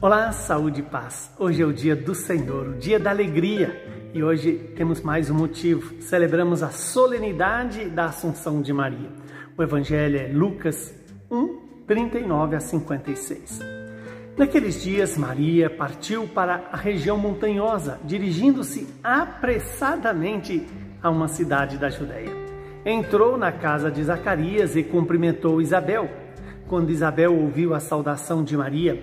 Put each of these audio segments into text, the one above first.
Olá, saúde e paz. Hoje é o dia do Senhor, o dia da alegria. E hoje temos mais um motivo. Celebramos a solenidade da Assunção de Maria. O evangelho é Lucas 1, 39 a 56. Naqueles dias, Maria partiu para a região montanhosa, dirigindo-se apressadamente a uma cidade da Judéia. Entrou na casa de Zacarias e cumprimentou Isabel. Quando Isabel ouviu a saudação de Maria,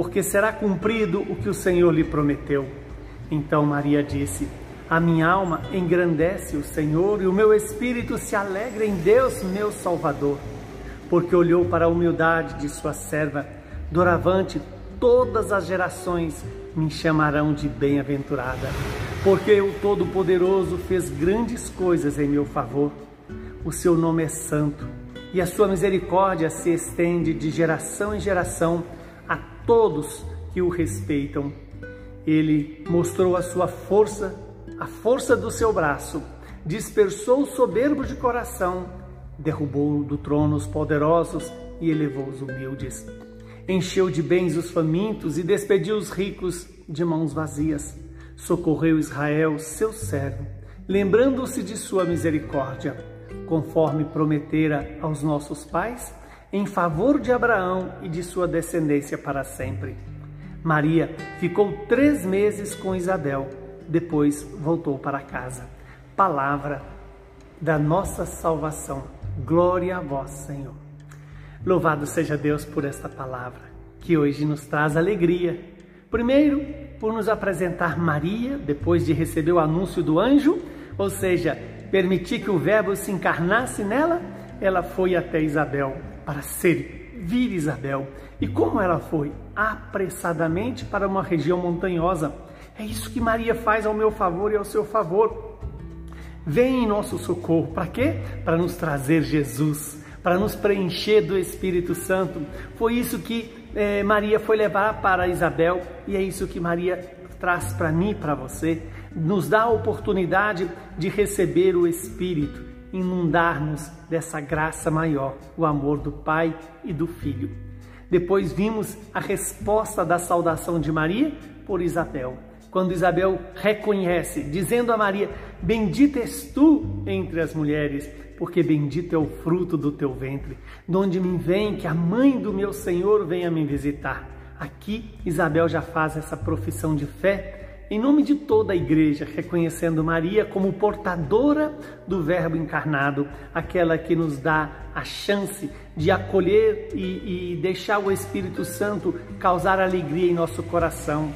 porque será cumprido o que o Senhor lhe prometeu. Então Maria disse: A minha alma engrandece o Senhor e o meu espírito se alegra em Deus, meu Salvador, porque olhou para a humildade de sua serva. Doravante, todas as gerações me chamarão de bem-aventurada, porque o Todo-Poderoso fez grandes coisas em meu favor. O seu nome é santo e a sua misericórdia se estende de geração em geração todos que o respeitam. Ele mostrou a sua força, a força do seu braço, dispersou os soberbos de coração, derrubou do trono os poderosos e elevou os humildes. Encheu de bens os famintos e despediu os ricos de mãos vazias. Socorreu Israel, seu servo, lembrando-se de sua misericórdia conforme prometera aos nossos pais, em favor de Abraão e de sua descendência para sempre. Maria ficou três meses com Isabel, depois voltou para casa. Palavra da nossa salvação. Glória a vós, Senhor. Louvado seja Deus por esta palavra, que hoje nos traz alegria. Primeiro, por nos apresentar Maria, depois de receber o anúncio do anjo, ou seja, permitir que o Verbo se encarnasse nela, ela foi até Isabel para servir Isabel. E como ela foi? Apressadamente para uma região montanhosa. É isso que Maria faz ao meu favor e ao seu favor. Vem em nosso socorro. Para quê? Para nos trazer Jesus, para nos preencher do Espírito Santo. Foi isso que eh, Maria foi levar para Isabel e é isso que Maria traz para mim para você nos dá a oportunidade de receber o Espírito, inundar-nos dessa graça maior, o amor do Pai e do Filho. Depois vimos a resposta da saudação de Maria por Isabel. Quando Isabel reconhece, dizendo a Maria: Bendita és tu entre as mulheres, porque bendito é o fruto do teu ventre, de onde me vem que a mãe do meu Senhor venha me visitar. Aqui Isabel já faz essa profissão de fé em nome de toda a igreja, reconhecendo Maria como portadora do Verbo encarnado, aquela que nos dá a chance de acolher e, e deixar o Espírito Santo causar alegria em nosso coração.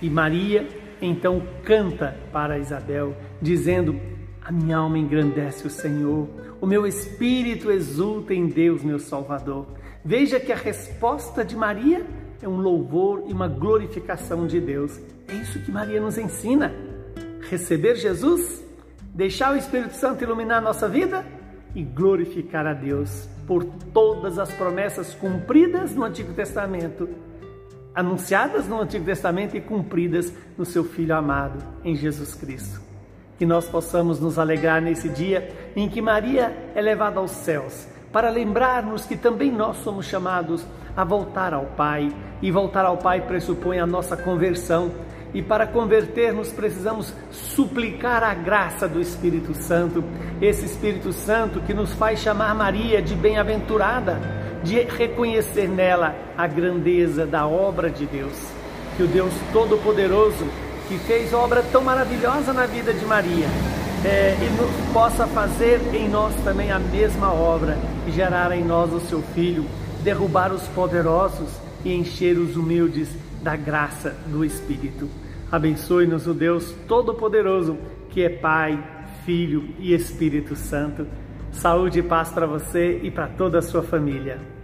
E Maria então canta para Isabel, dizendo: A minha alma engrandece o Senhor, o meu espírito exulta em Deus, meu Salvador. Veja que a resposta de Maria é um louvor e uma glorificação de Deus. É isso que Maria nos ensina. Receber Jesus, deixar o Espírito Santo iluminar a nossa vida e glorificar a Deus por todas as promessas cumpridas no Antigo Testamento, anunciadas no Antigo Testamento e cumpridas no seu Filho amado, em Jesus Cristo. Que nós possamos nos alegrar nesse dia em que Maria é levada aos céus, para lembrar-nos que também nós somos chamados a voltar ao Pai, e voltar ao Pai pressupõe a nossa conversão. E para convertermos precisamos suplicar a graça do Espírito Santo, esse Espírito Santo que nos faz chamar Maria de bem-aventurada, de reconhecer nela a grandeza da obra de Deus. Que o Deus Todo-Poderoso, que fez obra tão maravilhosa na vida de Maria, é, e possa fazer em nós também a mesma obra e gerar em nós o seu Filho, derrubar os poderosos e encher os humildes da graça do Espírito. Abençoe-nos o Deus Todo-Poderoso, que é Pai, Filho e Espírito Santo. Saúde e paz para você e para toda a sua família.